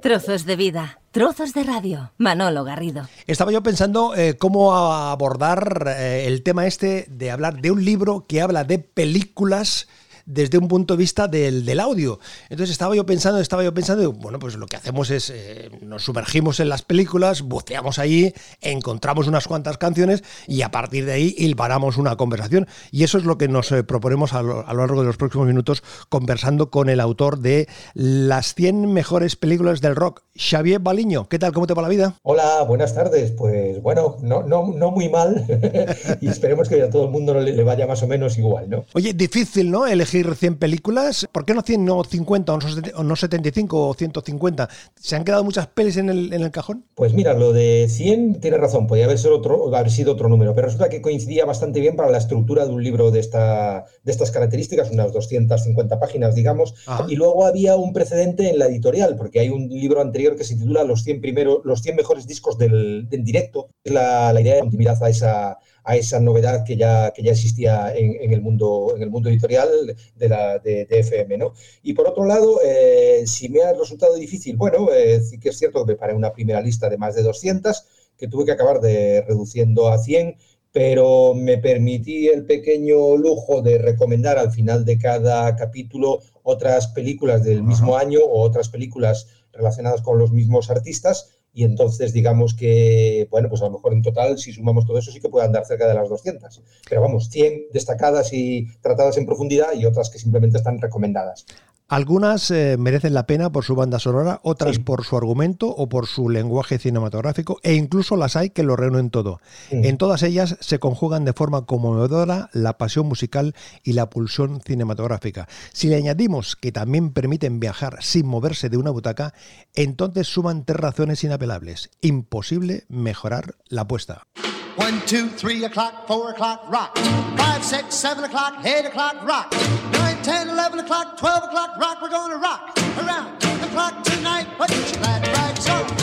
Trozos de vida, trozos de radio. Manolo Garrido. Estaba yo pensando eh, cómo abordar eh, el tema este de hablar de un libro que habla de películas desde un punto de vista del, del, audio. Entonces estaba yo pensando, estaba yo pensando, bueno, pues lo que hacemos es eh, nos sumergimos en las películas, buceamos ahí, encontramos unas cuantas canciones y a partir de ahí hilvanamos una conversación. Y eso es lo que nos eh, proponemos a lo, a lo, largo de los próximos minutos conversando con el autor de las 100 mejores películas del rock, Xavier Baliño. ¿Qué tal? ¿Cómo te va la vida? Hola, buenas tardes. Pues bueno, no, no, no muy mal y esperemos que a todo el mundo le, le vaya más o menos igual, ¿no? Oye, difícil, ¿no? Elegir 100 películas. ¿Por qué no 100, no 50 o no 75 o 150? ¿Se han quedado muchas pelis en el, en el cajón? Pues mira, lo de 100 tiene razón, podría haber sido, otro, haber sido otro número, pero resulta que coincidía bastante bien para la estructura de un libro de, esta, de estas características, unas 250 páginas, digamos. Ajá. Y luego había un precedente en la editorial, porque hay un libro anterior que se titula Los 100, primero, los 100 mejores discos del, del directo. Es la, la idea de continuidad a esa a esa novedad que ya, que ya existía en, en, el mundo, en el mundo editorial de, la, de, de FM. ¿no? Y por otro lado, eh, si me ha resultado difícil, bueno, eh, sí que es cierto que preparé una primera lista de más de 200, que tuve que acabar de reduciendo a 100, pero me permití el pequeño lujo de recomendar al final de cada capítulo otras películas del mismo año o otras películas relacionadas con los mismos artistas y entonces digamos que, bueno, pues a lo mejor en total, si sumamos todo eso, sí que puede andar cerca de las 200. Pero vamos, 100 destacadas y tratadas en profundidad y otras que simplemente están recomendadas. Algunas eh, merecen la pena por su banda sonora, otras sí. por su argumento o por su lenguaje cinematográfico, e incluso las hay que lo reúnen todo. Sí. En todas ellas se conjugan de forma conmovedora la pasión musical y la pulsión cinematográfica. Si le añadimos que también permiten viajar sin moverse de una butaca, entonces suman tres razones inapelables. Imposible mejorar la apuesta. One, two, three o'clock, four o'clock, rock. Five, six, seven o'clock, eight o'clock, rock. Nine, ten, eleven o'clock, twelve o'clock, rock. We're gonna rock around the clock tonight. Put your glad rags on.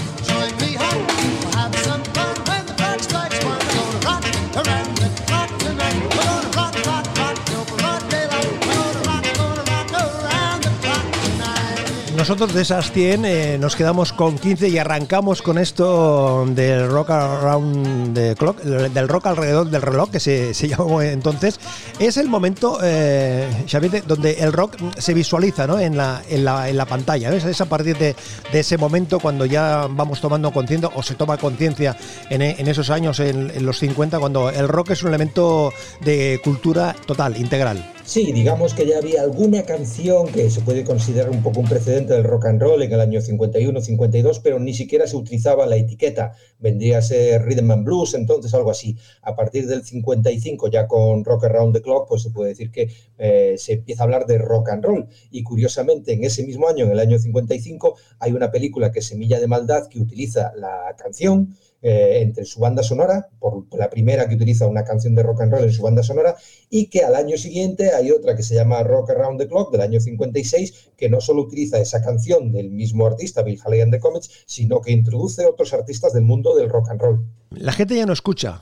Nosotros de esas 100 eh, nos quedamos con 15 y arrancamos con esto del rock around the clock, del rock alrededor del reloj, que se, llamó entonces. Es el momento, eh, Xavier, donde el rock se visualiza ¿no? en, la, en, la, en la pantalla. ¿ves? Es a partir de, de, ese momento cuando ya vamos tomando conciencia o se toma conciencia en, en, esos años, en los 50, cuando el rock es un elemento de cultura total, integral. Sí, digamos que ya había alguna canción que se puede considerar un poco un precedente del rock and roll en el año 51, 52, pero ni siquiera se utilizaba la etiqueta. Vendría a ser Rhythm and Blues, entonces algo así. A partir del 55, ya con Rock Around the Clock, pues se puede decir que eh, se empieza a hablar de rock and roll. Y curiosamente, en ese mismo año, en el año 55, hay una película que es Semilla de Maldad que utiliza la canción eh, entre su banda sonora, por la primera que utiliza una canción de rock and roll en su banda sonora, y que al año siguiente hay otra que se llama Rock Around the Clock del año 56, que no solo utiliza esa canción del mismo artista, Bill Haley and the Comets, sino que introduce otros artistas del mundo del rock and roll. La gente ya no escucha,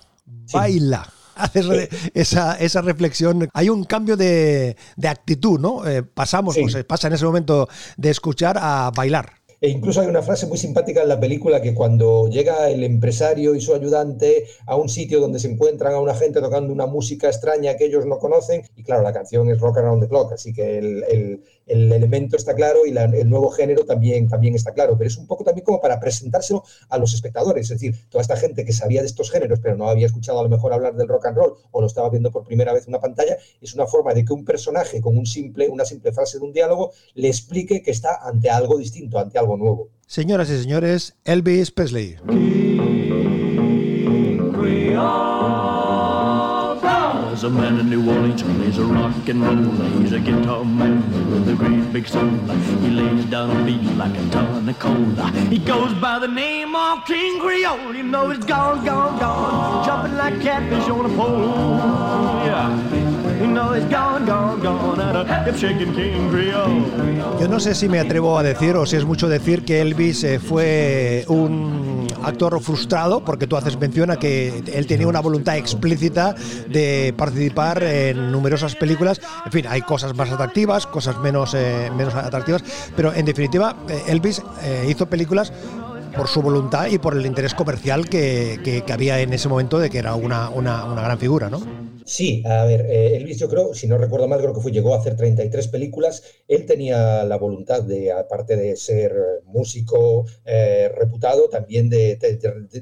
baila. Sí haces esa, esa, reflexión. Hay un cambio de, de actitud, ¿no? Eh, pasamos, sí. pues, pasa en ese momento de escuchar a bailar. E incluso hay una frase muy simpática en la película que cuando llega el empresario y su ayudante a un sitio donde se encuentran a una gente tocando una música extraña que ellos no conocen, y claro, la canción es Rock Around the Clock, así que el, el, el elemento está claro y el nuevo género también, también está claro, pero es un poco también como para presentárselo a los espectadores, es decir, toda esta gente que sabía de estos géneros pero no había escuchado a lo mejor hablar del rock and roll o lo estaba viendo por primera vez en una pantalla, es una forma de que un personaje con un simple, una simple frase de un diálogo le explique que está ante algo distinto, ante algo nuevo. Señoras y señores, Elvis Presley. There's a man in New Orleans, he's a rock and roller. He's a guitar man with a great big soul. He lays down a beat like a ton of cola. He goes by the name of King Creole. You know he's gone, gone, gone. Jumping like catfish on a pole. Yeah. Yo no sé si me atrevo a decir o si es mucho decir que Elvis eh, fue un actor frustrado, porque tú haces mención a que él tenía una voluntad explícita de participar en numerosas películas. En fin, hay cosas más atractivas, cosas menos, eh, menos atractivas, pero en definitiva, eh, Elvis hizo películas por su voluntad y por el interés comercial que, que, había en ese momento de que era una, una, una gran figura, ¿no? Sí, a ver, eh, Elvis yo creo, si no recuerdo mal, creo que fue, llegó a hacer 33 películas. Él tenía la voluntad de, aparte de ser músico eh, reputado, también de,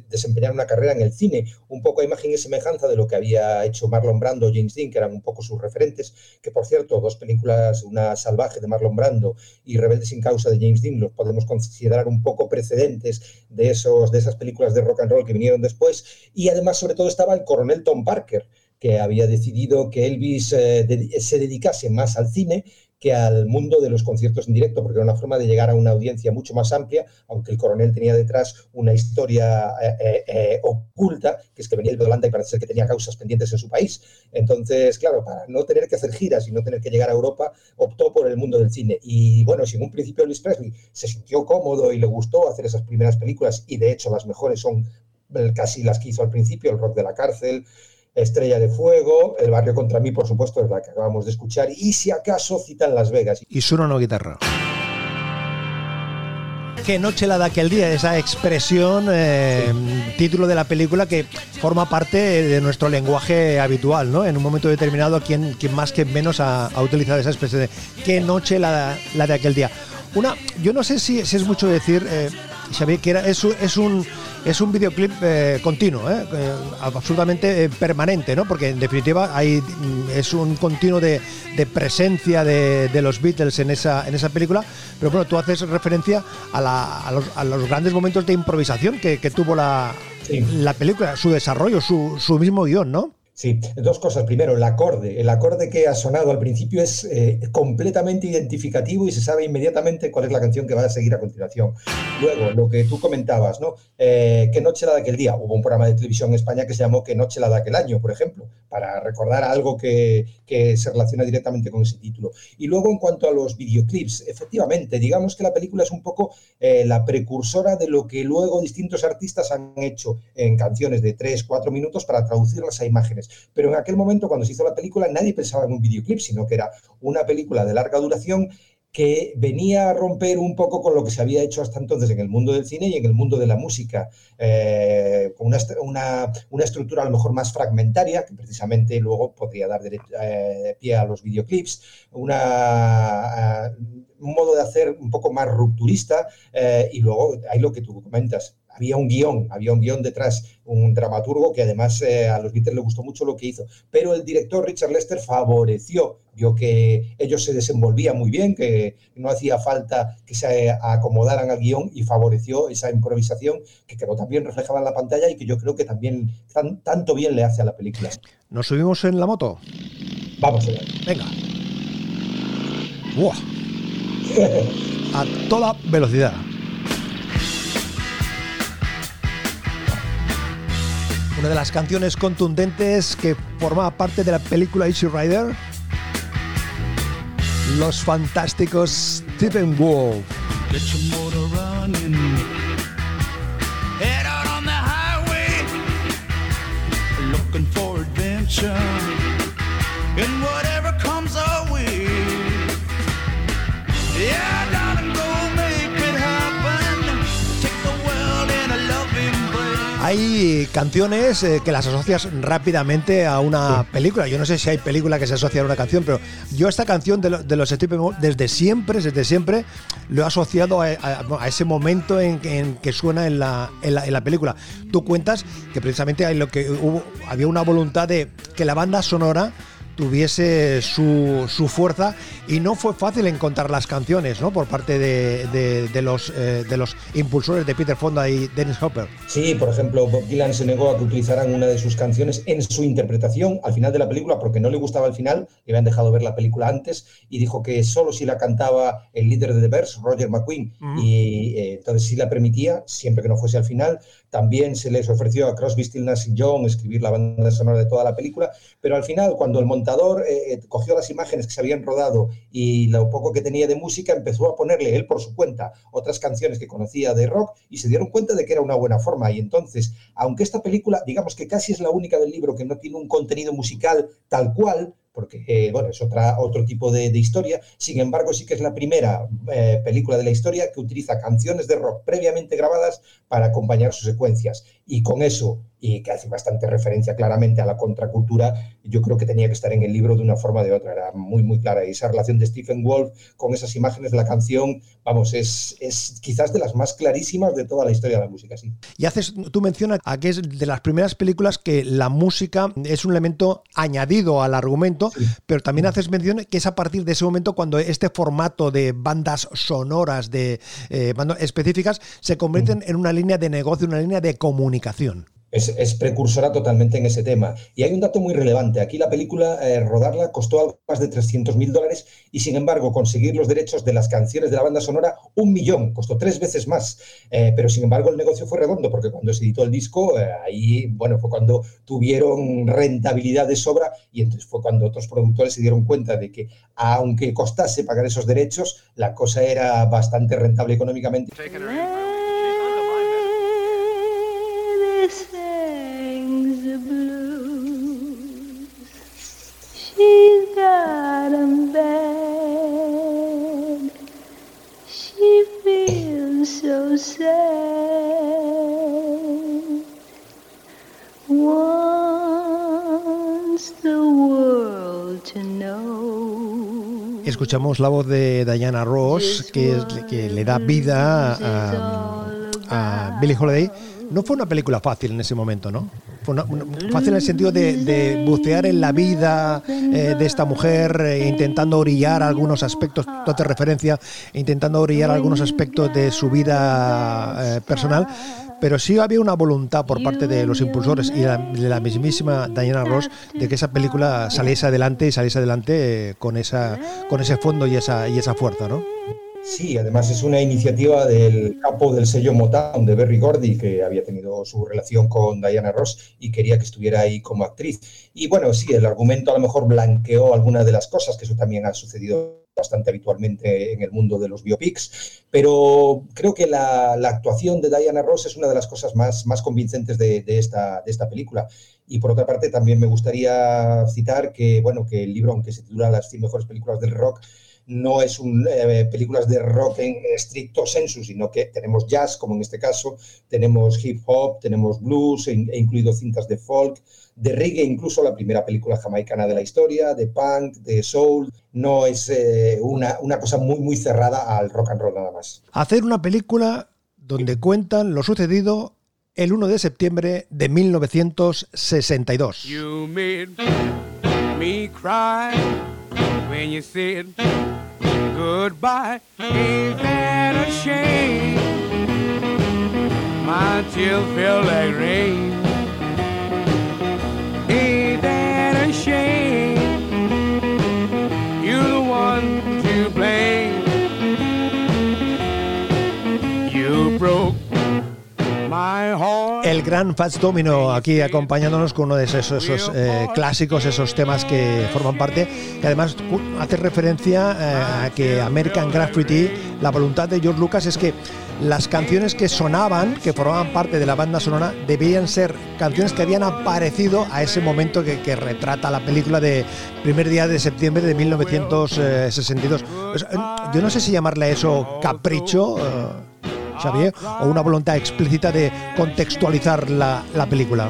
desempeñar una carrera en el cine, un poco a imagen y semejanza de lo que había hecho Marlon Brando o James Dean, que eran un poco sus referentes, que por cierto, dos películas, una salvaje de Marlon Brando y Rebelde sin causa de James Dean, los podemos considerar un poco precedentes de, esos, de esas películas de rock and roll que vinieron después. Y además, sobre todo, estaba el coronel Tom Parker, que había decidido que Elvis eh, se dedicase más al cine que al mundo de los conciertos en directo, porque era una forma de llegar a una audiencia mucho más amplia, aunque el coronel tenía detrás una historia eh, eh, oculta, que es que venía de Holanda y parece ser que tenía causas pendientes en su país. Entonces, claro, para no tener que hacer giras y no tener que llegar a Europa, optó por el mundo del cine. Y bueno, si en un principio Elvis Presley se sintió cómodo y le gustó hacer esas primeras películas, y de hecho las mejores son casi las que hizo al principio, El Rock de la Cárcel, Estrella de Fuego, El Barrio contra mí, por supuesto, es la que acabamos de escuchar, y si acaso citan Las Vegas. Y suena una guitarra. Qué noche la de aquel día, esa expresión, eh, título de la película que forma parte de nuestro lenguaje habitual, ¿no? En un momento determinado, quien, quien más que menos ha, utilizado esa expresión de qué noche la, la, de aquel día. Una, yo no sé si, es mucho decir, eh, Xavier, que era, es, es un es un videoclip eh, continuo, eh, eh, absolutamente permanente, ¿no? Porque en definitiva hay, mm, es un continuo de, presencia de, los Beatles en esa, en esa película, pero bueno, tú haces referencia a, los, grandes momentos de improvisación que, tuvo la, la película, su desarrollo, su, su mismo guion, ¿no? Sí, dos cosas. Primero, el acorde. El acorde que ha sonado al principio es eh, completamente identificativo y se sabe inmediatamente cuál es la canción que va a seguir a continuación. Luego, lo que tú comentabas, ¿no? Eh, ¿Qué noche la de aquel día? Hubo un programa de televisión en España que se llamó ¿Qué noche la de aquel año? por ejemplo, para recordar algo que, se relaciona directamente con ese título. Y luego, en cuanto a los videoclips, efectivamente, digamos que la película es un poco eh, la precursora de lo que luego distintos artistas han hecho en canciones de 3, 4 minutos para traducirlas a imágenes. Pero en aquel momento, cuando se hizo la película, nadie pensaba en un videoclip, sino que era una película de larga duración que venía a romper un poco con lo que se había hecho hasta entonces en el mundo del cine y en el mundo de la música, eh, con una, estructura a lo mejor más fragmentaria, que precisamente luego podría dar eh, pie a los videoclips, una, eh, un modo de hacer un poco más rupturista, y luego hay lo que tú comentas, había un guion, había un guion detrás, un dramaturgo que además eh, a los Beatles le gustó mucho lo que hizo. Pero el director Richard Lester favoreció, vio que ellos se desenvolvían muy bien, que no hacía falta que se acomodaran al guion y favoreció esa improvisación que quedó también reflejada en la pantalla y que yo creo que también tanto bien le hace a la película. ¿Nos subimos en la moto? Vamos allá. Venga. a toda velocidad. Una de las canciones contundentes que formaba parte de la película Easy Rider. Los fantásticos Stephen Wolf. Hay canciones eh, que las asocias rápidamente a una película. Yo no sé si hay película que se asocia a una canción, pero yo esta canción de, los Stephen desde siempre, desde siempre, lo he asociado a, ese momento en, que suena en la, en la, película. Tú cuentas que precisamente hay lo que hubo, había una voluntad de que la banda sonora tuviese su, su, fuerza y no fue fácil encontrar las canciones ¿no? por parte de, de, los, eh, de los impulsores de Peter Fonda y Dennis Hopper. Sí, por ejemplo, Bob Dylan se negó a que utilizaran una de sus canciones en su interpretación al final de la película porque no le gustaba el final, le habían dejado ver la película antes y dijo que solo si la cantaba el líder de The Bears, Roger McQueen, y eh, entonces sí la permitía, siempre que no fuese al final. También se les ofreció a Crosby, Stills y Young escribir la banda sonora de toda la película, pero al final, cuando el montador eh, cogió las imágenes que se habían rodado y lo poco que tenía de música empezó a ponerle él por su cuenta otras canciones que conocía de rock y se dieron cuenta de que era una buena forma. Y entonces, aunque esta película, digamos que casi es la única del libro que no tiene un contenido musical tal cual, porque eh, bueno, es otra, otro tipo de, historia. Sin embargo, sí que es la primera eh, película de la historia que utiliza canciones de rock previamente grabadas para acompañar sus secuencias. Y con eso y que hace bastante referencia claramente a la contracultura, yo creo que tenía que estar en el libro de una forma o de otra, era muy, muy clara. Y esa relación de Stephen Wolf con esas imágenes de la canción, vamos, es, es quizás de las más clarísimas de toda la historia de la música, sí. Y haces, tú mencionas a que es de las primeras películas que la música es un elemento añadido al argumento, pero también haces mención que es a partir de ese momento cuando este formato de bandas sonoras de eh, específicas se convierten en una línea de negocio, una línea de comunicación es, precursora totalmente en ese tema. Y hay un dato muy relevante. Aquí la película, eh, rodarla, costó algo más de 300 mil dólares y, sin embargo, conseguir los derechos de las canciones de la banda sonora, un millón, costó tres veces más. Eh, pero, sin embargo, el negocio fue redondo porque cuando se editó el disco, eh, ahí, bueno, fue cuando tuvieron rentabilidad de sobra y entonces fue cuando otros productores se dieron cuenta de que, aunque costase pagar esos derechos, la cosa era bastante rentable económicamente. Escuchamos la voz de Diana Ross, que, que le da vida a Billie Holiday no fue una película fácil en ese momento, ¿no? Fue fácil en el sentido de, bucear en la vida eh, de esta mujer, eh, intentando orillar algunos aspectos, tú haces referencia, intentando orillar algunos aspectos de su vida eh, personal, pero sí había una voluntad por parte de los impulsores y de la mismísima Diana Ross de que esa película saliese adelante y saliese adelante con, esa, con ese fondo y esa, y esa fuerza, ¿no? Sí, además es una iniciativa del capo del sello Motown de Berry Gordy, que había tenido su relación con Diana Ross y quería que estuviera ahí como actriz. Y bueno, sí, el argumento a lo mejor blanqueó algunas de las cosas, que eso también ha sucedido bastante habitualmente en el mundo de los biopics, pero creo que la, actuación de Diana Ross es una de las cosas más, más convincentes de, esta, de esta película. Y por otra parte, también me gustaría citar que, bueno, que el libro, aunque se titula Las 100 mejores películas del rock, no es un, eh, películas de rock en estricto sensu, sino que tenemos jazz, como en este caso, tenemos hip hop, tenemos blues, e, e incluido cintas de folk, de reggae, incluso la primera película jamaicana de la historia, de punk, de soul. No es eh, una, una cosa muy, muy cerrada al rock and roll nada más. Hacer una película donde cuentan lo sucedido el 1 de septiembre de 1962. You made me cry when you said goodbye. Ain't that a shame? My tears feel like rain. Gran Fats Domino aquí acompañándonos con uno de esos, eh, clásicos, esos temas que forman parte, que además hace referencia eh, a que American Graffiti, la voluntad de George Lucas es que las canciones que sonaban, que formaban parte de la banda sonora, debían ser canciones que habían aparecido a ese momento que, retrata la película de primer día de septiembre de 1962. Pues, eh, yo no sé si llamarle eso capricho. O una voluntad explícita de contextualizar la, la película?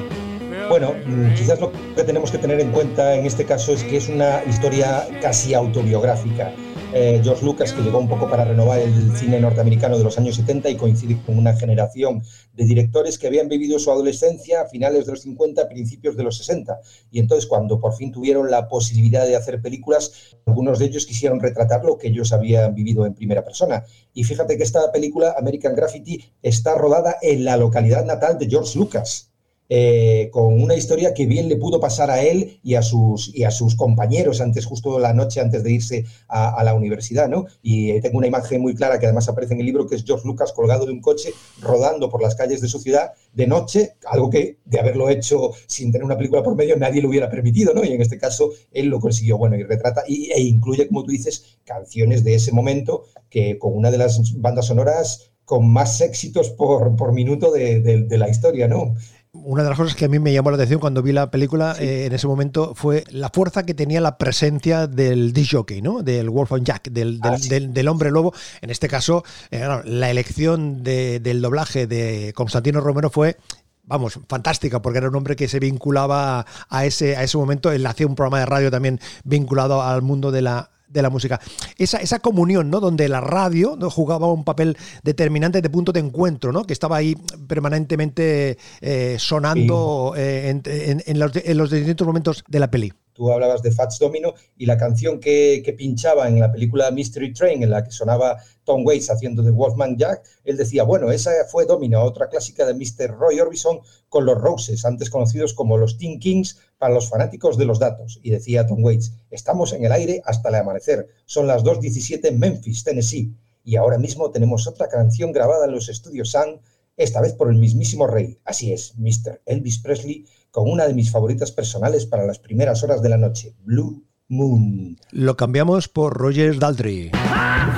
Bueno, mm, quizás lo que tenemos que tener en cuenta en este caso es que es una historia casi autobiográfica. Eh, George Lucas, que llegó un poco para renovar el cine norteamericano de los años 70 y coincide con una generación de directores que habían vivido su adolescencia a finales de los 50, principios de los 60. Y entonces, cuando por fin tuvieron la posibilidad de hacer películas, algunos de ellos quisieron retratar lo que ellos habían vivido en primera persona. Y fíjate que esta película, American Graffiti, está rodada en la localidad natal de George Lucas. Eh, con una historia que bien le pudo pasar a él y a sus, y a sus compañeros antes, justo la noche antes de irse a, la universidad, ¿no? Y tengo una imagen muy clara que además aparece en el libro, que es George Lucas colgado de un coche, rodando por las calles de su ciudad de noche, algo que de haberlo hecho sin tener una película por medio nadie lo hubiera permitido, ¿no? Y en este caso él lo consiguió, bueno, y retrata, y, e incluye, como tú dices, canciones de ese momento que con una de las bandas sonoras con más éxitos por, por minuto de, de la historia, ¿no? Una de las cosas que a mí me llamó la atención cuando vi la película eh, en ese momento fue la fuerza que tenía la presencia del disc ¿no? Del Wolf and Jack, del, ah, del, hombre lobo. En este caso, eh, la elección del doblaje de Constantino Romero fue vamos, fantástica, porque era un hombre que se vinculaba a ese, a ese momento. Él hacía un programa de radio también vinculado al mundo de la, de la música. Esa, esa comunión, ¿no? Donde la radio ¿no? jugaba un papel determinante de punto de encuentro, ¿no? Que estaba ahí permanentemente eh, sonando eh, en, los, en los distintos momentos de la peli. Tú hablabas de Fats Domino y la canción que, pinchaba en la película Mystery Train, en la que sonaba Tom Waits haciendo de Wolfman Jack, él decía, bueno, esa fue Domino, otra clásica de Mr. Roy Orbison con los Roses, antes conocidos como los Teen Kings para los fanáticos de los datos. Y decía Tom Waits, estamos en el aire hasta el amanecer, son las 2.17 en Memphis, Tennessee. Y ahora mismo tenemos otra canción grabada en los estudios Sun, esta vez por el mismísimo rey. Así es, Mr. Elvis Presley con una de mis favoritas personales para las primeras horas de la noche, Blue Moon. Lo cambiamos por Roger Daltrey. Yo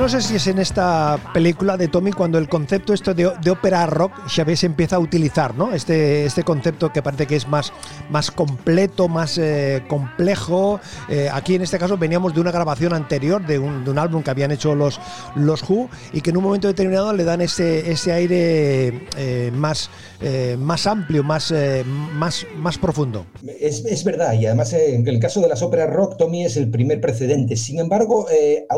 no sé si es en esta película de Tommy cuando el concepto esto de, ópera rock Chávez empieza a utilizar, ¿no? Este, este concepto que parece que es más, más completo, más eh, complejo. Eh, aquí en este caso veníamos de una grabación anterior de un, álbum que habían hecho los, los Who y que en un momento determinado le dan ese, ese aire eh, más, más amplio, más, más, más profundo. Es, es, verdad, y además en el caso de las óperas rock, Tommy es el primer precedente. Sin embargo,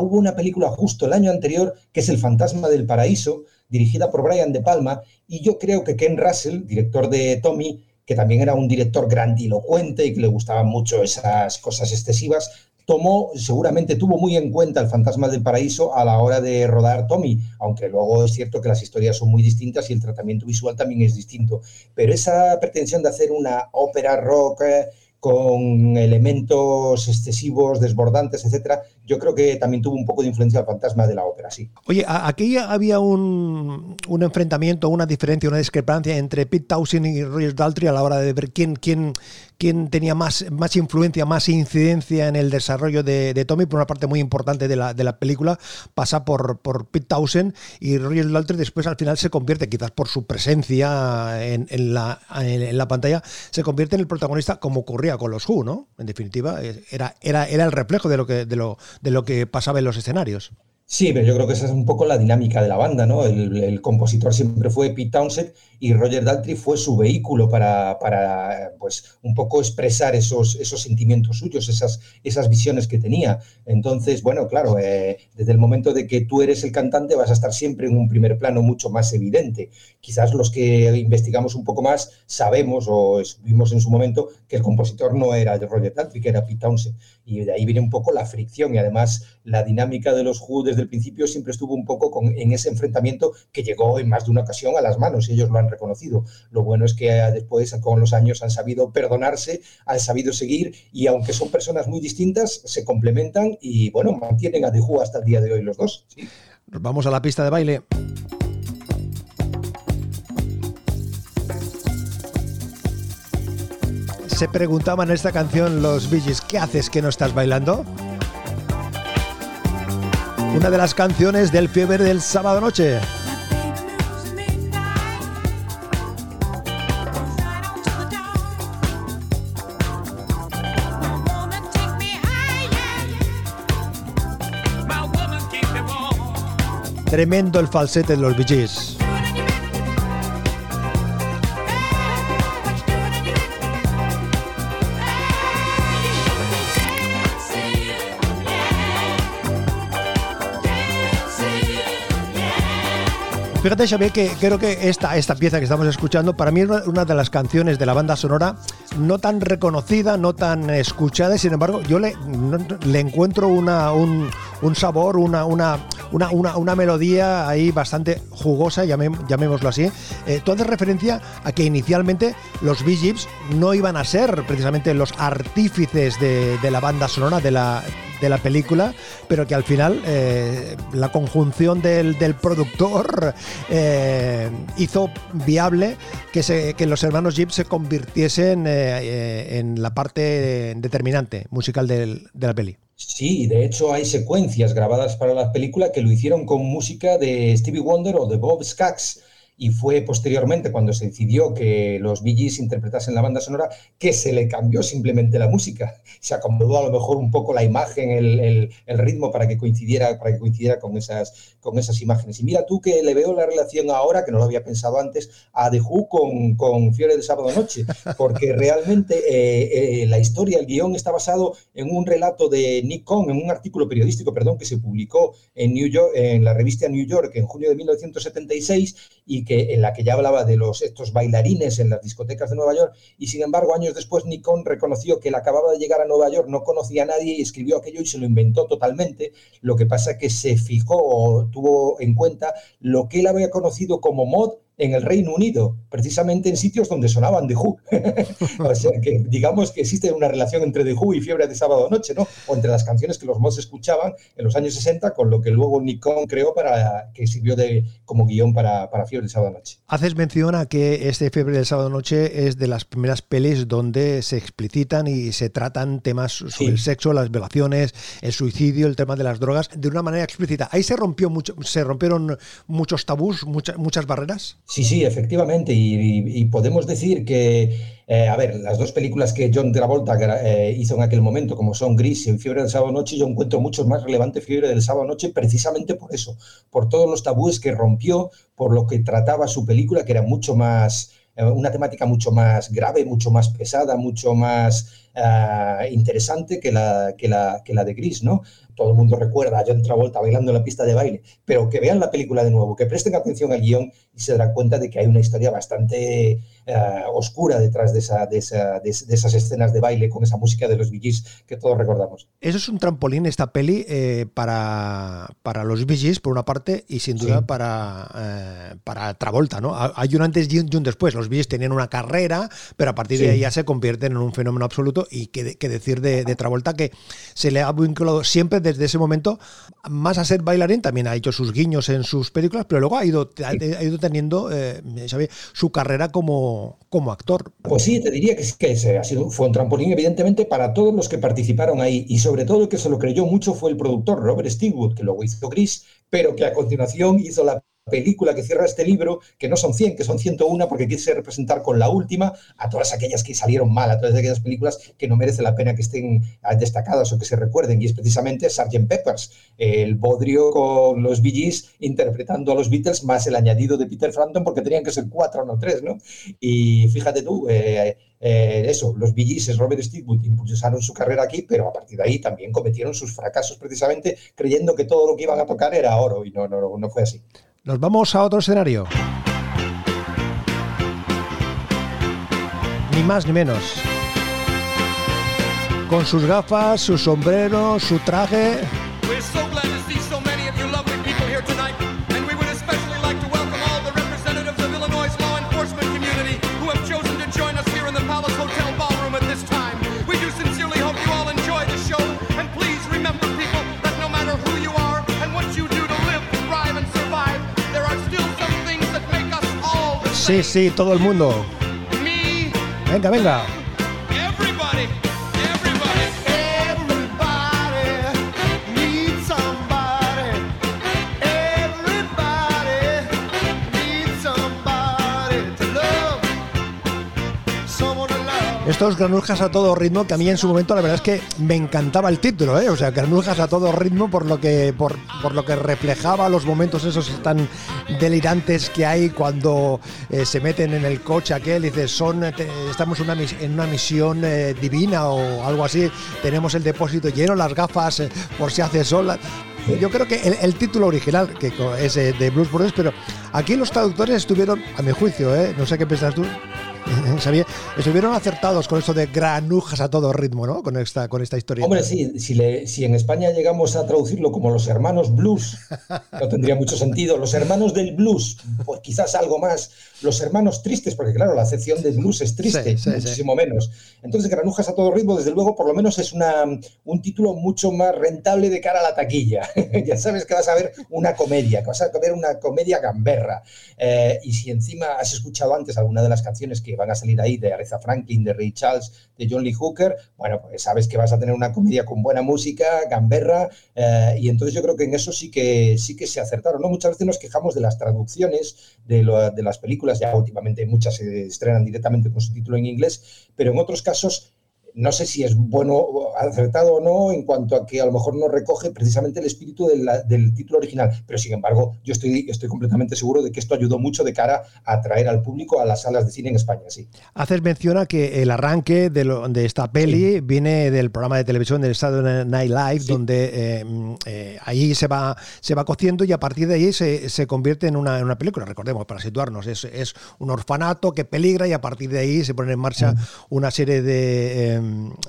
hubo una película justo año anterior, que es El fantasma del paraíso, dirigida por Brian De Palma, y yo creo que Ken Russell, director de Tommy, que también era un director grandilocuente y que le gustaban mucho esas cosas excesivas, tomó, seguramente tuvo muy en cuenta el fantasma del paraíso a la hora de rodar Tommy, aunque luego es cierto que las historias son muy distintas y el tratamiento visual también es distinto. Pero esa pretensión de hacer una ópera rock eh, con elementos excesivos, desbordantes, etcétera, yo creo que también tuvo un poco de influencia el fantasma de la ópera, sí. Oye, aquí había un, un enfrentamiento, una diferencia, una discrepancia entre Pete Townshend y Roger Daltrey a la hora de ver quién, quién, quién tenía más, más influencia, más incidencia en el desarrollo de, Tommy, por una parte muy importante de la, de la película, pasa por, por Pete Townshend y Roger Daltrey después al final se convierte, quizás por su presencia en, en, la, en, la pantalla, se convierte en el protagonista como ocurría con los Who, ¿no? En definitiva, era, era, era el reflejo de lo que, de lo, de lo que pasaba en los escenarios. Sí, pero yo creo que esa es un poco la dinámica de la banda, ¿no? El, compositor siempre fue Pete Townshend y Roger Daltrey fue su vehículo para, para pues, un poco expresar esos, esos sentimientos suyos, esas, esas visiones que tenía. Entonces, bueno, claro, eh, desde el momento de que tú eres el cantante vas a estar siempre en un primer plano mucho más evidente. Quizás los que investigamos un poco más sabemos o vimos en su momento que el compositor no era Roger Daltrey, que era Pete Townshend. Y de ahí viene un poco la fricción y además la dinámica de los Who desde el principio siempre estuvo un poco con, en ese enfrentamiento que llegó en más de una ocasión a las manos ellos lo han reconocido. Lo bueno es que eh, después, con los años, han sabido perdonarse, han sabido seguir y aunque son personas muy distintas, se complementan y bueno, mantienen a Who hasta el día de hoy los dos. Vamos a la pista de baile. Se preguntaban en esta canción los Bee ¿qué haces que no estás bailando? una de las canciones del fiebre del sábado noche. Tremendo el falsete de los Bee Fíjate, Xavier, que creo que esta, esta pieza que estamos escuchando para mí es una de las canciones de la banda sonora no tan reconocida, no tan escuchada, y sin embargo, yo le, le encuentro una, un, un sabor, una, una, una, una, melodía ahí bastante jugosa, llamémoslo así. Eh, tú haces referencia a que inicialmente los Bee no iban a ser precisamente los artífices de, la banda sonora, de la, de la película, pero que al final eh, la conjunción del, productor eh, hizo viable que, se, que los hermanos Jeep se convirtiesen en la parte determinante musical de la peli. Sí, de hecho hay secuencias grabadas para la película que lo hicieron con música de Stevie Wonder o de Bob Skaggs y fue posteriormente cuando se decidió que los Bee Gees interpretasen la banda sonora que se le cambió simplemente la música. Se acomodó a lo mejor un poco la imagen, el, ritmo para que coincidiera, para que coincidiera con, esas, con esas imágenes. Y mira tú que le veo la relación ahora, que no lo había pensado antes, a The Who con, con Fiore de Sábado Noche, porque realmente eh, eh, la historia, el guion está basado en un relato de Nick Kong, en un artículo periodístico, perdón, que se publicó en, New York, en la revista New York en junio de 1976 y en la que ya hablaba de los, estos bailarines en las discotecas de Nueva York, y sin embargo, años después, Nikon reconoció que él acababa de llegar a Nueva York, no conocía a nadie y escribió aquello y se lo inventó totalmente. Lo que pasa que se fijó o tuvo en cuenta lo que él había conocido como mod en el Reino Unido, precisamente en sitios donde sonaban The Who. o sea que digamos que existe una relación entre The Who y Fiebre de Sábado Noche, ¿no? O entre las canciones que los mods escuchaban en los años 60 con lo que luego Nikon creó para que sirvió de, como guion para, para Fiebre de Sábado Noche. Haces mención a que este Fiebre de Sábado Noche es de las primeras pelis donde se explicitan y se tratan temas sobre el sexo, las violaciones, el suicidio, el tema de las drogas, de una manera explícita. Ahí se rompió mucho, se rompieron muchos tabús, muchas, muchas barreras. Sí, sí, efectivamente. Y, podemos decir que, eh, a ver, las dos películas que John Travolta eh, hizo en aquel momento, como son Gris y Fiebre del Sábado Noche, yo encuentro mucho más relevante Fiebre del Sábado Noche precisamente por eso, por todos los tabúes que rompió, por lo que trataba su película, que era mucho más, eh, una temática mucho más grave, mucho más pesada, mucho más interesante que la, que, la, que la de Gris, ¿no? Todo el mundo recuerda a John Travolta bailando en la pista de baile, pero que vean la película de nuevo, que presten atención al guion y se darán cuenta de que hay una historia bastante eh, oscura detrás de, esa, de, esas escenas de baile con esa música de los VGs que todos recordamos. Eso es un trampolín, esta peli, eh, para, para los VGs, por una parte, y sin duda para, eh, para Travolta. ¿no? Hay un antes y un después. Los VGs tenían una carrera, pero a partir de ahí ya se convierten en un fenómeno absoluto. Y que, decir de, de Travolta que se le ha vinculado siempre desde ese momento, más a ser bailarín, también ha hecho sus guiños en sus películas, pero luego ha ido, ha, ido teniendo eh, su carrera como, actor. Pues sí, te diría que, que ha sido, fue un trampolín, evidentemente, para todos los que participaron ahí. Y sobre todo el que se lo creyó mucho fue el productor, Robert Stigwood, que luego hizo Gris, pero que a continuación hizo la película que cierra este libro, que no son 100, que son 101, porque quise representar con la última a todas aquellas que salieron mal, a todas aquellas películas que no merece la pena que estén ah, destacadas o que se recuerden, y es precisamente Sgt. Peppers, el bodrio con los Bee interpretando a los Beatles, más el añadido de Peter Frampton, porque tenían que ser cuatro, no tres, ¿no? Y fíjate tú, eh, eh, eso, los Bee Robert Stigwood, impulsaron su carrera aquí, pero a partir de ahí también cometieron sus fracasos precisamente creyendo que todo lo que iban a tocar era oro, y no, no, no fue así. Nos vamos a otro escenario. Ni más ni menos. Con sus gafas, su sombrero, su traje. Sí, sí, todo el mundo. Venga, venga. Estos granujas a todo ritmo, que a mí en su momento la verdad es que me encantaba el título, ¿eh? o sea, granujas a todo ritmo por lo que por, por lo que reflejaba los momentos esos tan delirantes que hay cuando eh, se meten en el coche aquel y dices, son, estamos en una misión eh, divina o algo así, tenemos el depósito lleno, las gafas por si hace sol yo creo que el, título original que es eh, de Blues Brothers, pero aquí los traductores estuvieron, a mi juicio, ¿eh? no sé qué piensas tú, Estuvieron acertados con esto de granujas a todo ritmo, ¿no? Con esta, con esta historia. Hombre, sí, si, si en España llegamos a traducirlo como los hermanos blues, no tendría mucho sentido. Los hermanos del blues, pues quizás algo más. Los hermanos tristes, porque claro, la acepción de blues es triste, muchísimo menos. Entonces, granujas a todo ritmo, desde luego, por lo menos es una, un título mucho más rentable de cara a la taquilla. ya sabes que vas a ver una comedia, que vas a ver una comedia gamberra. Eh, y si encima has escuchado antes alguna de las canciones que van a salir ahí de Aretha Franklin, de Ray Charles, de John Lee Hooker, bueno, pues sabes que vas a tener una comedia con buena música, gamberra, eh, y entonces yo creo que en eso sí que, sí que se acertaron. ¿no? Muchas veces nos quejamos de las traducciones de las películas, ya últimamente muchas se estrenan directamente con su título en inglés, pero en otros casos no sé si es bueno, acertado o no, en cuanto a que a lo mejor no recoge precisamente el espíritu del título original. Pero sin embargo, yo estoy, estoy completamente seguro de que esto ayudó mucho de cara a atraer al público a las salas de cine en España. Sí. Haces menciona que el arranque de, esta peli viene del programa de televisión del Saturday Night Live, donde eh, eh, ahí se va, se va cociendo y a partir de ahí se, convierte en una, película. Recordemos, para situarnos, es, es, un orfanato que peligra y a partir de ahí se pone en marcha una serie de. Eh,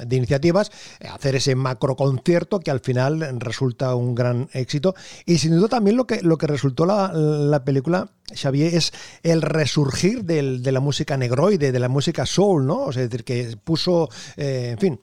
de iniciativas, eh, hacer ese macro concierto que al final resulta un gran éxito. Y sin duda también lo que, lo que resultó la, la película Xavier, es el resurgir de la música negroide, de la música soul, ¿no? es decir, que puso, eh, en fin,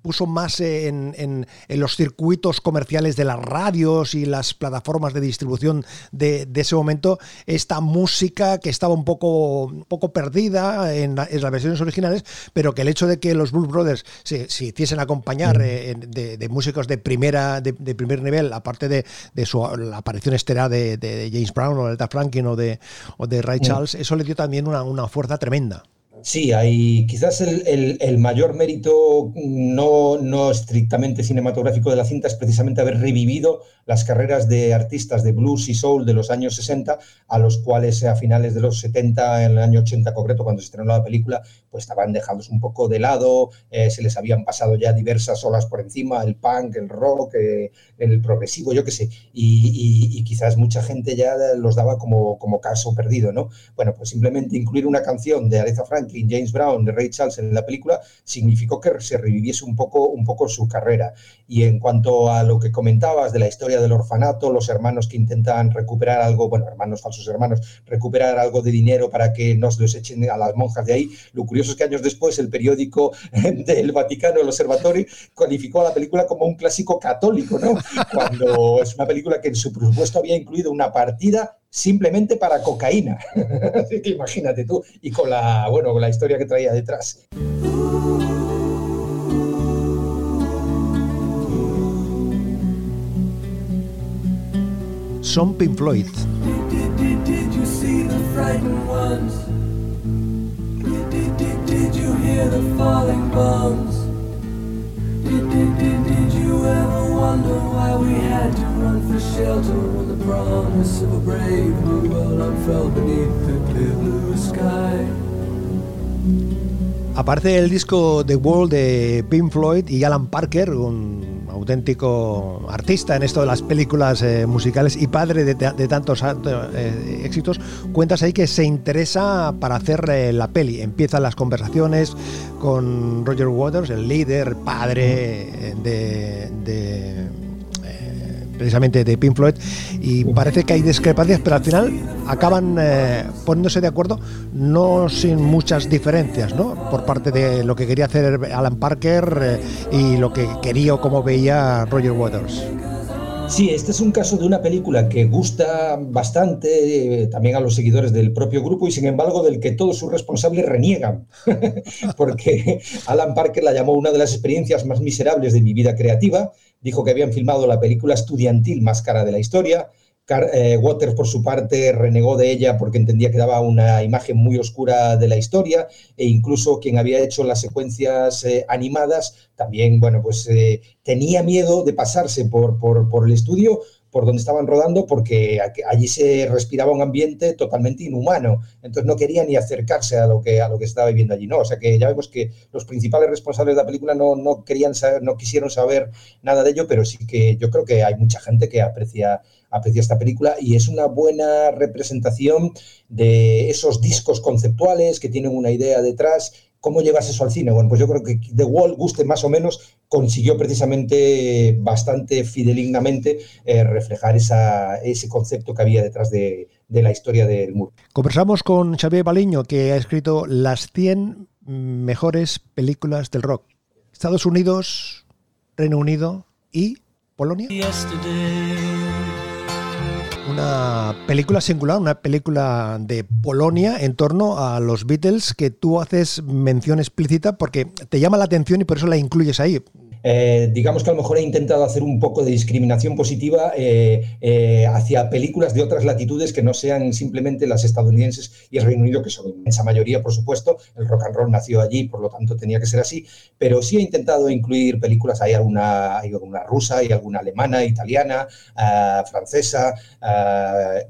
puso más en, los circuitos comerciales de las radios y las plataformas de distribución de, ese momento esta música que estaba un poco, poco perdida en, las versiones originales, pero que el hecho de que los Blues Brothers se, hiciesen acompañar mm. eh, de, músicos de primera de, primer nivel, aparte de, su la aparición estelar de, James Brown o de Franklin o de o de Ray mm. Charles, eso le dio también una, una fuerza tremenda. Sí, hay quizás el, mayor mérito no, no, estrictamente cinematográfico de la cinta es precisamente haber revivido las carreras de artistas de blues y soul de los años 60, a los cuales a finales de los 70, en el año 80 concreto, cuando se estrenó la película, pues estaban dejados un poco de lado, eh, se les habían pasado ya diversas olas por encima, el punk, el rock, eh, el progresivo, yo qué sé, y, quizás mucha gente ya los daba como, como caso perdido, ¿no? Bueno, pues simplemente incluir una canción de Aretha Franklin James Brown, de Ray Charles en la película, significó que se reviviese un poco, un poco su carrera. Y en cuanto a lo que comentabas de la historia del orfanato, los hermanos que intentan recuperar algo, bueno, hermanos, falsos hermanos, recuperar algo de dinero para que no se los echen a las monjas de ahí, lo curioso es que años después el periódico del Vaticano, el Observatorio, calificó a la película como un clásico católico, ¿no? Cuando es una película que en su presupuesto había incluido una partida simplemente para cocaína. Así que imagínate tú, y con la, bueno, con la historia que traía detrás. Son Pink Floyd. Did you hear the falling bombs? Did, wonder why we had to run for shelter when the promise of a brave new world unfurled beneath the clear blue sky? Aparece el disco The World de Pink Floyd y Alan Parker, un auténtico artista en esto de las películas eh, musicales y padre de, tantos eh, éxitos, cuentas ahí que se interesa para hacer eh, la peli. Empiezan las conversaciones con Roger Waters, el líder, padre de precisamente de Pink Floyd, y parece que hay discrepancias, pero al final acaban eh, poniéndose de acuerdo, no sin muchas diferencias, ¿no? Por parte de lo que quería hacer Alan Parker eh, y lo que quería o cómo veía Roger Waters. Sí, este es un caso de una película que gusta bastante eh, también a los seguidores del propio grupo y sin embargo del que todos sus responsables reniegan, porque Alan Parker la llamó una de las experiencias más miserables de mi vida creativa dijo que habían filmado la película estudiantil más cara de la historia. Eh, por su parte, renegó de ella porque entendía que daba una imagen muy oscura de la historia e incluso quien había hecho las secuencias eh, animadas también, bueno, pues eh, tenía miedo de pasarse por, por, por, el estudio por donde estaban rodando porque allí se respiraba un ambiente totalmente inhumano. Entonces no quería ni acercarse a lo que, a lo que estaba viviendo allí. ¿no? O sea que ya vemos que los principales responsables de la película no, no querían saber, no quisieron saber nada de ello, pero sí que yo creo que hay mucha gente que aprecia aprecia esta película y es una buena representación de esos discos conceptuales que tienen una idea detrás. ¿Cómo llevas eso al cine? Bueno, pues yo creo que The Wall, guste más o menos, consiguió precisamente bastante fidelignamente eh, reflejar esa, ese concepto que había detrás de, de la historia del muro. Conversamos con Xavier Baliño, que ha escrito las 100 mejores películas del rock. Estados Unidos, Reino Unido y Polonia una película singular, una película de Polonia en torno a los Beatles que tú haces mención explícita porque te llama la atención y por eso la incluyes ahí. Eh, digamos que a lo mejor he intentado hacer un poco de discriminación positiva eh, eh, hacia películas de otras latitudes que no sean simplemente las estadounidenses y el Reino Unido, que son en esa mayoría, por supuesto. El rock and roll nació allí, por lo tanto tenía que ser así. Pero sí he intentado incluir películas, hay alguna, hay alguna rusa, hay alguna alemana, italiana, francesa,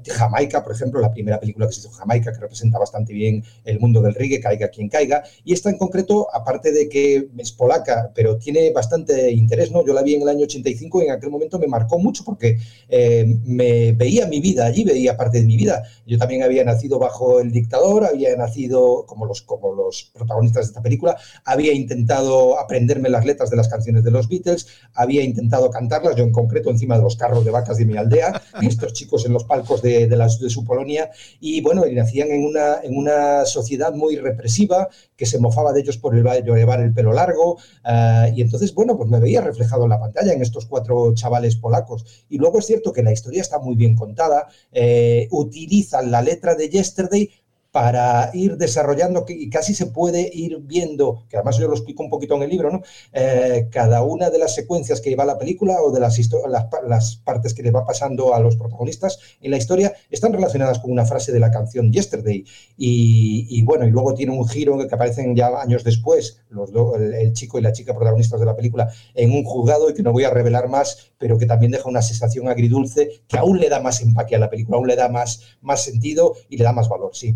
Jamaica, por ejemplo, la primera película que se hizo Jamaica, que representa bastante bien el mundo del reggae, caiga quien caiga. Y esta en concreto, aparte de que es polaca, pero tiene bastante interés, ¿no? Yo la vi en el año 85 y en aquel momento me marcó mucho porque eh, me veía mi vida allí, veía parte de mi vida. Yo también había nacido bajo el dictador, había nacido como los, como los protagonistas de esta película, había intentado aprenderme las letras de las canciones de los Beatles, había intentado cantarlas, yo en concreto encima de los carros de vacas de mi aldea, estos chicos en los palcos de, de, de su Polonia, y bueno, y nacían en una, en una sociedad muy represiva que se mofaba de ellos por llevar el pelo largo, uh, y entonces, bueno, pues me veía reflejado en la pantalla en estos cuatro chavales polacos. Y luego es cierto que la historia está muy bien contada, eh, utilizan la letra de Yesterday para ir desarrollando y casi se puede ir viendo, que además yo lo explico un poquito en el libro, ¿no? Eh, cada una de las secuencias que lleva la película o de las, las, las, partes que le va pasando a los protagonistas en la historia están relacionadas con una frase de la canción Yesterday. Y, bueno, y luego tiene un giro que aparecen ya años después los el, el, chico y la chica protagonistas de la película en un juzgado y que no voy a revelar más, pero que también deja una sensación agridulce que aún le da más empaque a la película, aún le da más, más sentido y le da más valor, sí.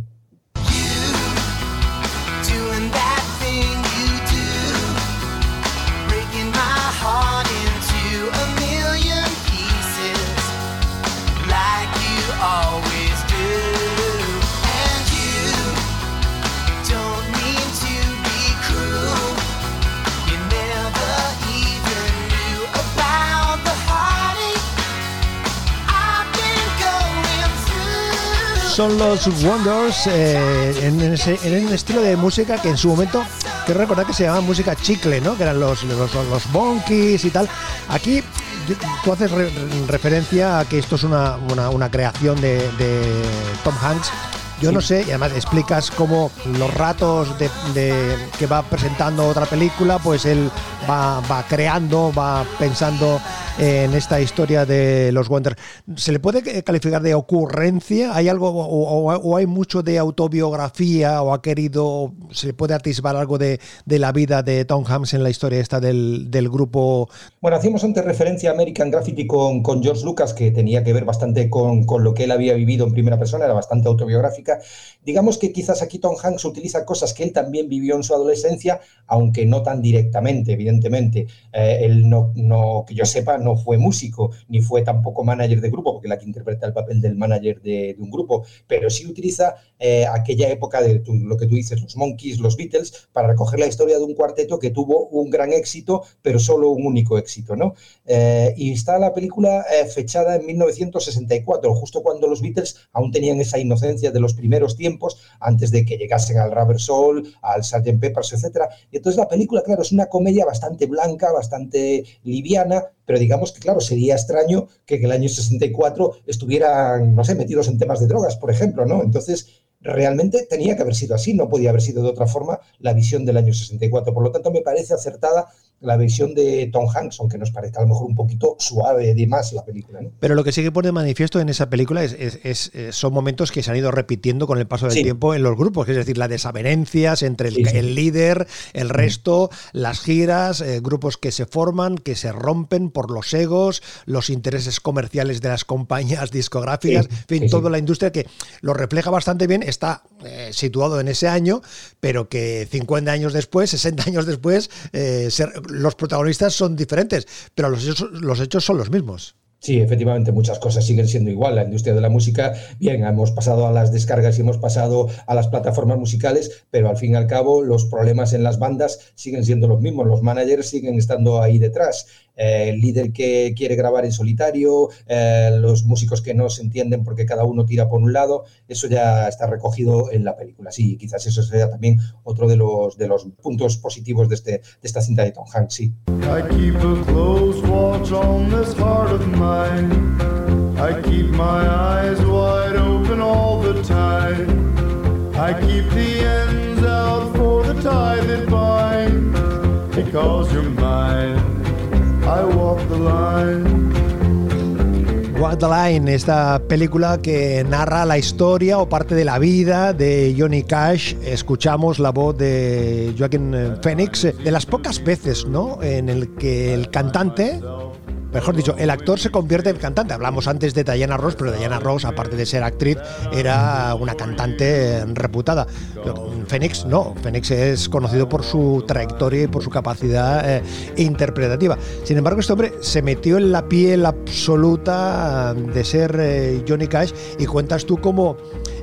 Son los Wonders eh, en, ese, en, un estilo de música que en su momento, que recordar que se llamaba música chicle, ¿no? Que eran los, los, los bonkies y tal. Aquí tú haces re, referencia a que esto es una, una, una creación de, de Tom Hanks yo no sé, y además explicas cómo los ratos de, de, que va presentando otra película, pues él va, va, creando, va pensando en esta historia de los Wonder. ¿Se le puede calificar de ocurrencia? ¿Hay algo o hay mucho de autobiografía o ha querido, se le puede atisbar algo de, de, la vida de Tom Hanks en la historia esta del, del grupo? Bueno, hacíamos antes referencia a American Graffiti con, con George Lucas, que tenía que ver bastante con, con lo que él había vivido en primera persona, era bastante autobiográfica Digamos que quizás aquí Tom Hanks utiliza cosas que él también vivió en su adolescencia, aunque no tan directamente, evidentemente. Eh, él no, que yo sepa, no fue músico, ni fue tampoco manager de grupo, porque la que interpreta el papel del manager de, de un grupo, pero sí utiliza eh, aquella época de lo que tú dices, los Monkeys, los Beatles, para recoger la historia de un cuarteto que tuvo un gran éxito, pero solo un único éxito, ¿no? Eh, y está la película fechada en 1964, justo cuando los Beatles aún tenían esa inocencia de los primeros tiempos, antes de que llegasen al Rubber Soul, al Sgt. Peppers, etc. Y entonces la película, claro, es una comedia bastante blanca, bastante liviana, pero digamos que, claro, sería extraño que en el año 64 estuvieran, no sé, metidos en temas de drogas, por ejemplo, ¿no? Entonces, realmente tenía que haber sido así, no podía haber sido de otra forma la visión del año 64. Por lo tanto, me parece acertada la versión de Tom Hanks, aunque nos parezca a lo mejor un poquito suave de más la película. Pero lo que sí que pone manifiesto en esa película es, son momentos que se han ido repitiendo con el paso del tiempo en los grupos, es decir, las desavenencias entre el, líder, el resto, las giras, eh, grupos que se forman, que se rompen por los egos, los intereses comerciales de las compañías discográficas, en fin, toda la industria que lo refleja bastante bien, está eh, situado en ese año, pero que 50 años después, 60 años después, eh, los protagonistas son diferentes, pero los hechos, los hechos son los mismos. Sí, efectivamente, muchas cosas siguen siendo igual. La industria de la música, bien, hemos pasado a las descargas y hemos pasado a las plataformas musicales, pero al fin y al cabo los problemas en las bandas siguen siendo los mismos. Los managers siguen estando ahí detrás. Eh, el líder que quiere grabar en solitario, eh, los músicos que no se entienden porque cada uno tira por un lado, eso ya está recogido en la película. Sí, quizás eso sea también otro de los, de los puntos positivos de, este, de esta cinta de Tom Hanks, sí. I keep a close watch on this heart of mine. I keep my eyes wide open all the time. I keep the ends out for the tie that binds. Because you're mine. Walk the Line. esta película que narra la historia o parte de la vida de Johnny Cash. Escuchamos la voz de Joaquin Phoenix de las pocas veces, ¿no? En el que el cantante mejor dicho, el actor se convierte en cantante. Hablamos antes de Diana Ross, pero Diana Ross, aparte de ser actriz, era una cantante reputada. Fénix no, Fénix es conocido por su trayectoria y por su capacidad eh, interpretativa. Sin embargo, este hombre se metió en la piel absoluta de ser eh, Johnny Cash y cuentas tú cómo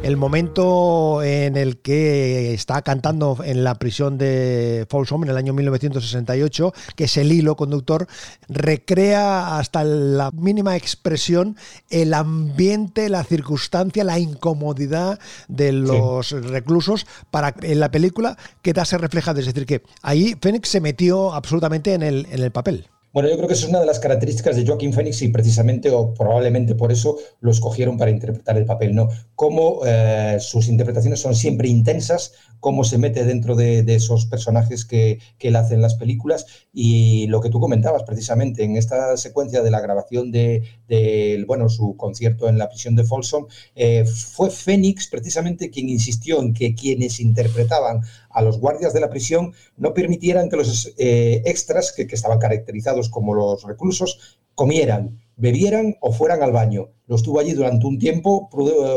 el momento en el que está cantando en la prisión de Folsom en el año 1968, que es el hilo conductor, recrea hasta la mínima expresión el ambiente, la circunstancia, la incomodidad de los reclusos para en la película quedase reflejado. Es decir, que ahí Fénix se metió absolutamente en el, en el papel. Bueno, yo creo que esa es una de las características de Joaquín Phoenix y precisamente o probablemente por eso lo escogieron para interpretar el papel, ¿no? Cómo eh, sus interpretaciones son siempre intensas, cómo se mete dentro de, esos personajes que, él hace en las películas. Y lo que tú comentabas precisamente en esta secuencia de la grabación de, bueno, su concierto en la prisión de Folsom, eh, fue Phoenix precisamente quien insistió en que quienes interpretaban a los guardias de la prisión no permitieran que los eh, extras, que, estaban caracterizados como los reclusos, comieran, bebieran o fueran al baño. Lo estuvo allí durante un tiempo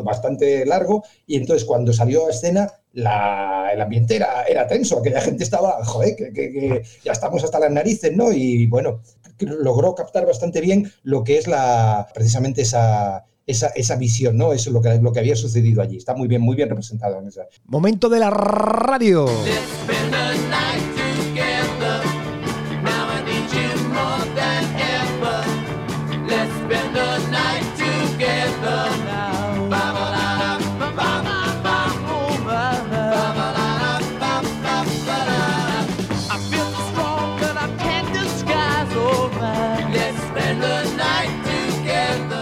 bastante largo y entonces cuando salió a escena la, el ambiente era, era, tenso, aquella gente estaba, joder, que, ya estamos hasta las narices, ¿no? Y bueno, logró captar bastante bien lo que es la precisamente esa, esa, esa visión, ¿no? Eso es lo que, lo que había sucedido allí. Está muy bien, muy bien representado en esa. Momento de la radio.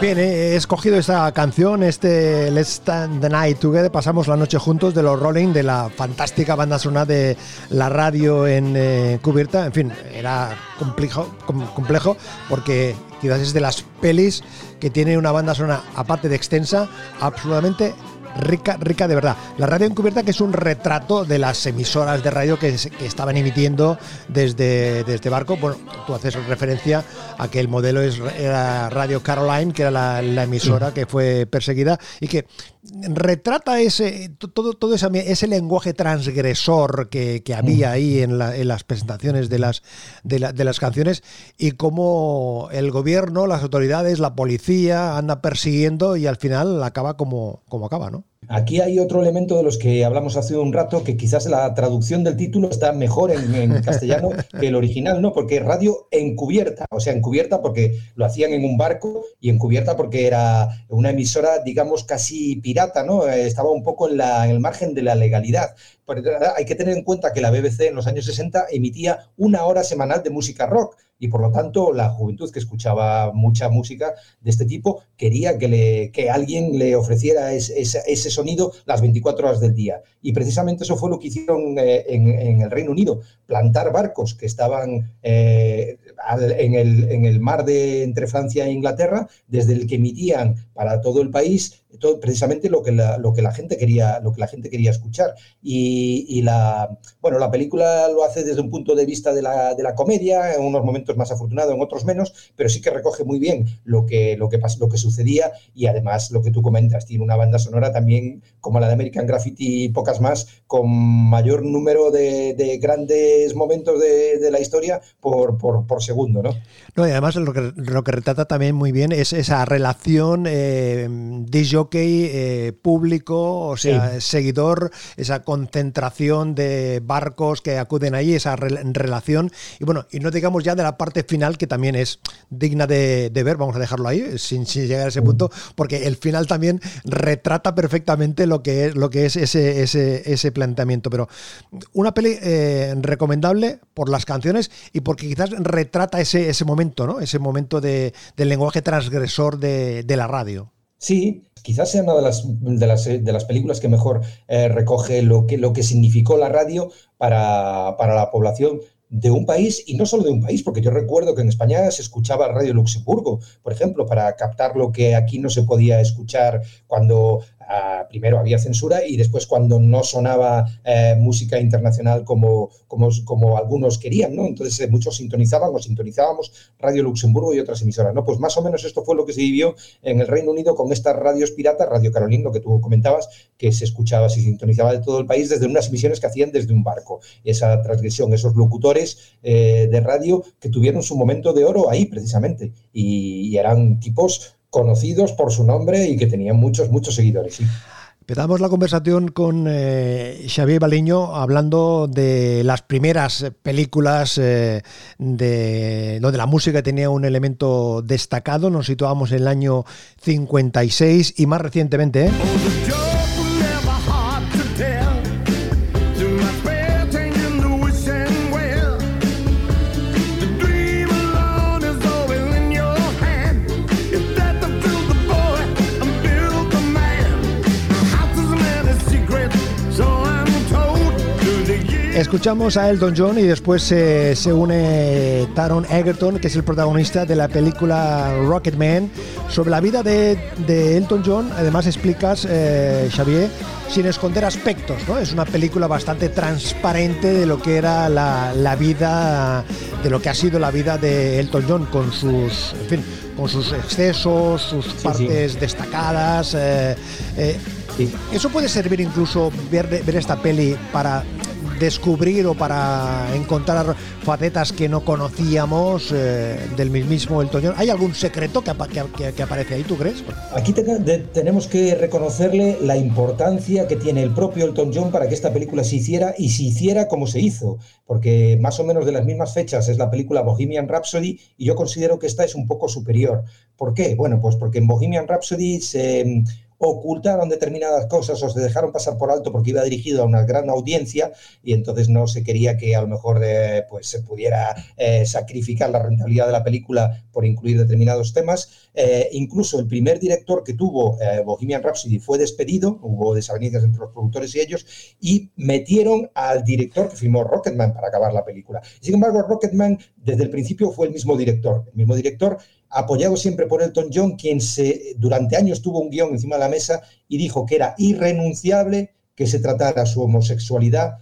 Bien, he escogido esta canción, este Let's Stand the Night Together, pasamos la noche juntos de los Rolling, de la fantástica banda sonora de la radio en eh, cubierta. En fin, era complejo, complejo porque quizás es de las pelis que tiene una banda sonora, aparte de extensa, absolutamente rica, rica de verdad. La radio encubierta que es un retrato de las emisoras de radio que, estaban emitiendo desde, desde barco. Bueno, tú haces referencia a que el modelo es, era Radio Caroline, que era la, la emisora que fue perseguida y que retrata ese todo, todo ese, ese lenguaje transgresor que, había ahí en, las presentaciones de las, de, las canciones y cómo el gobierno, las autoridades, la policía anda persiguiendo y al final acaba como, como acaba, ¿no? Aquí hay otro elemento de los que hablamos hace un rato, que quizás la traducción del título está mejor en, castellano que el original, ¿no? Porque radio encubierta, o sea, encubierta porque lo hacían en un barco y encubierta porque era una emisora, digamos, casi pirata, ¿no? Estaba un poco en, la, en el margen de la legalidad. Hay que tener en cuenta que la BBC en los años 60 emitía una hora semanal de música rock y por lo tanto la juventud que escuchaba mucha música de este tipo quería que, le, que alguien le ofreciera ese, sonido las 24 horas del día. Y precisamente eso fue lo que hicieron eh, en, el Reino Unido, plantar barcos que estaban eh, en, el, en el mar de entre Francia e Inglaterra, desde el que emitían para todo el país precisamente lo que, la, lo que la gente quería lo que la gente quería escuchar. Y, la bueno la película lo hace desde un punto de vista de la, de la, comedia en unos momentos más afortunado en otros menos pero sí que recoge muy bien lo que lo que lo que sucedía y además lo que tú comentas tiene una banda sonora también como la de American Graffiti y pocas más con mayor número de, grandes momentos de, la historia por, por, segundo no no y además lo que, lo que retrata también muy bien es esa relación eh, eh, público, o sea, seguidor, esa concentración de barcos que acuden allí, esa relación. Y bueno, y no digamos ya de la parte final que también es digna de, ver, vamos a dejarlo ahí, sin, llegar a ese punto, porque el final también retrata perfectamente lo que es, lo que es ese, ese, ese planteamiento. Pero una peli eh, recomendable por las canciones y porque quizás retrata ese, ese momento, ¿no? Ese momento de, del lenguaje transgresor de, de la radio. Sí, quizás sea una de las, de las, de las películas que mejor eh, recoge lo que, lo que significó la radio para, para la población de un país y no solo de un país, porque yo recuerdo que en España se escuchaba Radio Luxemburgo, por ejemplo, para captar lo que aquí no se podía escuchar cuando primero había censura y después cuando no sonaba eh, música internacional como, como, algunos querían, ¿no? Entonces eh, muchos sintonizaban o sintonizábamos Radio Luxemburgo y otras emisoras, ¿no? Pues más o menos esto fue lo que se vivió en el Reino Unido con estas radios piratas, Radio Carolina, lo que tú comentabas, que se escuchaba, se sintonizaba de todo el país desde unas emisiones que hacían desde un barco. Esa transgresión, esos locutores eh, de radio que tuvieron su momento de oro ahí precisamente y eran tipos conocidos por su nombre y que tenían muchos, muchos seguidores. Empezamos la conversación con eh, Xavier Baliño hablando de las primeras películas eh, de, donde la música tenía un elemento destacado. Nos situamos en el año 56 y más recientemente. ¿eh? Escuchamos a Elton John y después eh, se une Taron Egerton, que es el protagonista de la película Rocketman, sobre la vida de, Elton John. Además explicas, eh, Xavier, sin esconder aspectos, ¿no? Es una película bastante transparente de lo que era la, vida, de lo que ha sido la vida de Elton John con sus, con sus excesos, sus partes destacadas. Eh, eso puede servir incluso ver, ver esta peli para descubrir o para encontrar facetas que no conocíamos eh, del mismo Elton John. ¿Hay algún secreto que, que, aparece ahí, tú crees? Aquí tenemos que reconocerle la importancia que tiene el propio Elton John para que esta película se hiciera y se hiciera como se hizo, porque más o menos de las mismas fechas es la película Bohemian Rhapsody y yo considero que esta es un poco superior. ¿Por qué? Bueno, pues porque en Bohemian Rhapsody se ocultaron determinadas cosas o se dejaron pasar por alto porque iba dirigido a una gran audiencia y entonces no se quería que a lo mejor eh, pues se pudiera eh, sacrificar la rentabilidad de la película por incluir determinados temas. Eh, incluso el primer director que tuvo Bohemian Rhapsody fue despedido, hubo desavenencias entre los productores y ellos, y metieron al director que filmó Rocketman para acabar la película. Sin embargo, Rocketman desde el principio fue el mismo director. El mismo director apoyado siempre por Elton John, quien durante años tuvo un guion encima de la mesa y dijo que era irrenunciable que se tratara su homosexualidad,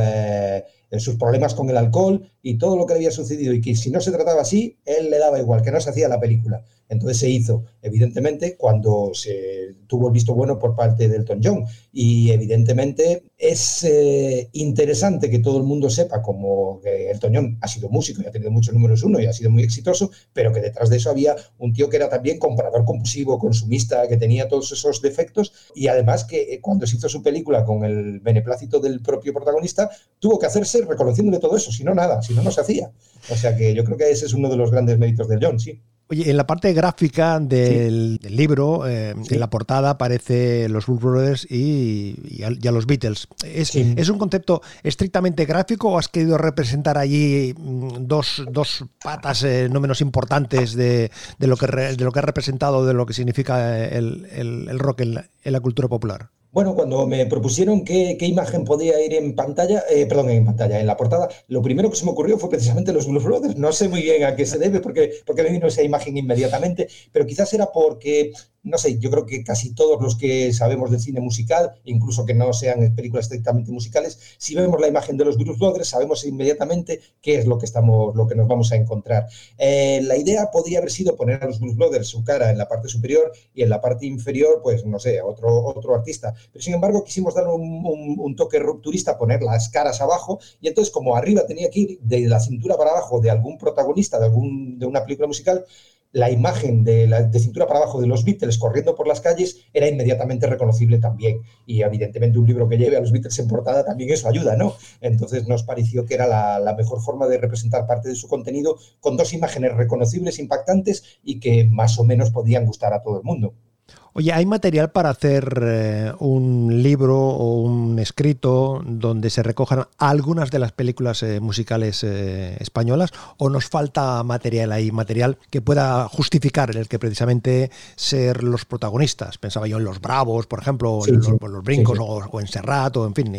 eh, sus problemas con el alcohol y todo lo que había sucedido y que si no se trataba así, él le daba igual, que no se hacía la película. Entonces se hizo, evidentemente, cuando se tuvo el visto bueno por parte de Elton John. Y evidentemente es eh, interesante que todo el mundo sepa como que Elton John ha sido músico y ha tenido muchos números uno y ha sido muy exitoso, pero que detrás de eso había un tío que era también comprador compulsivo, consumista, que tenía todos esos defectos y además que eh, cuando se hizo su película con el beneplácito del propio protagonista, tuvo que hacerse reconociéndole todo eso, si no nada, si no, no se hacía. O sea que yo creo que ese es uno de los grandes méritos de John, sí. Oye, en la parte gráfica del, libro, eh, en la portada aparece los Blues Brothers y, a, los Beatles. ¿Es, ¿Es, un concepto estrictamente gráfico o has querido representar allí mm, dos, dos patas eh, no menos importantes de, de, lo que de lo que ha representado, de lo que significa el, el, rock en la cultura popular? Bueno, cuando me propusieron qué, imagen podía ir en pantalla, eh, perdón, en pantalla, en la portada, lo primero que se me ocurrió fue precisamente los Blues Brothers. No sé muy bien a qué se debe, porque, porque me vino esa imagen inmediatamente, pero quizás era porque no sé, yo creo que casi todos los que sabemos del cine musical, incluso que no sean películas estrictamente musicales, si vemos la imagen de los Blues Brothers, sabemos inmediatamente qué es lo que, estamos, lo que nos vamos a encontrar. Eh, la idea podría haber sido poner a los Blues Brothers su cara en la parte superior y en la parte inferior, pues no sé, otro, otro artista. Pero sin embargo, quisimos dar un, toque rupturista, poner las caras abajo y entonces como arriba tenía que ir de la cintura para abajo de algún protagonista de, algún, de una película musical, la imagen de, la, de cintura para abajo de los Beatles corriendo por las calles era inmediatamente reconocible también. Y evidentemente un libro que lleve a los Beatles en portada también eso ayuda, ¿no? Entonces nos pareció que era la, la mejor forma de representar parte de su contenido con dos imágenes reconocibles, impactantes y que más o menos podían gustar a todo el mundo. Oye, ¿hay material para hacer eh, un libro o un escrito donde se recojan algunas de las películas eh, musicales eh, españolas o nos falta material ahí, material que pueda justificar en el que precisamente ser los protagonistas? Pensaba yo en Los Bravos, por ejemplo, en los, Brincos O, en Serrat o en fin.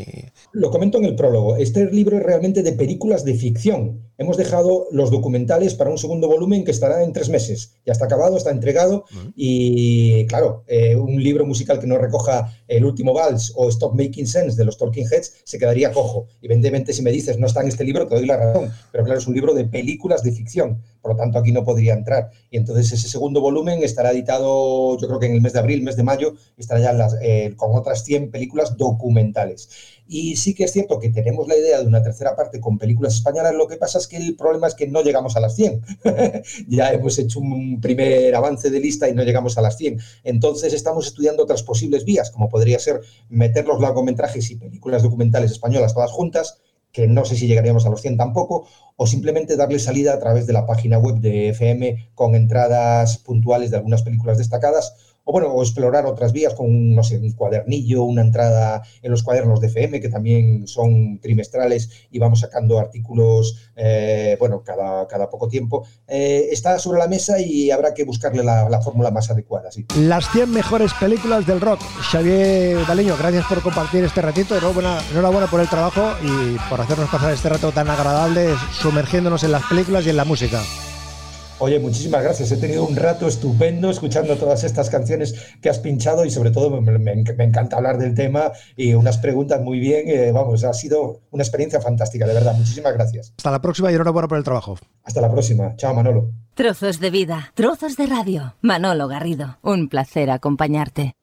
Lo comento en el prólogo. Este libro es realmente de películas de ficción. Hemos dejado los documentales para un segundo volumen que estará en tres meses. Ya está acabado, está entregado y claro, eh, un libro musical que no recoja el último vals o Stop Making Sense de los Talking Heads se quedaría cojo. Evidentemente, si me dices no está en este libro, te doy la razón, pero claro, es un libro de películas de ficción, por lo tanto aquí no podría entrar. Y entonces ese segundo volumen estará editado, yo creo que en el mes de abril, mes de mayo, estará ya eh, con otras 100 películas documentales. Y sí que es cierto que tenemos la idea de una tercera parte con películas españolas, lo que pasa es que el problema es que no llegamos a las 100. ya hemos hecho un primer avance de lista y no llegamos a las 100. Entonces estamos estudiando otras posibles vías, como podría ser meter los largometrajes y películas documentales españolas todas juntas, que no sé si llegaríamos a los 100 tampoco, o simplemente darle salida a través de la página web de FM con entradas puntuales de algunas películas destacadas o bueno, o explorar otras vías con, no sé, un cuadernillo, una entrada en los cuadernos de FM, que también son trimestrales y vamos sacando artículos, eh, bueno, cada, cada poco tiempo. Eh, está sobre la mesa y habrá que buscarle la, fórmula más adecuada. Sí. Las 100 mejores películas del rock. Xavier Baleño, gracias por compartir este ratito. Enhorabuena, enhorabuena por el trabajo y por hacernos pasar este rato tan agradable sumergiéndonos en las películas y en la música. Oye, muchísimas gracias. He tenido un rato estupendo escuchando todas estas canciones que has pinchado y sobre todo me, encanta hablar del tema y unas preguntas muy bien. Eh, vamos, ha sido una experiencia fantástica, de verdad. Muchísimas gracias. Hasta la próxima y enhorabuena por el trabajo. Hasta la próxima. Chao, Manolo. Trozos de vida, trozos de radio. Manolo Garrido, un placer acompañarte.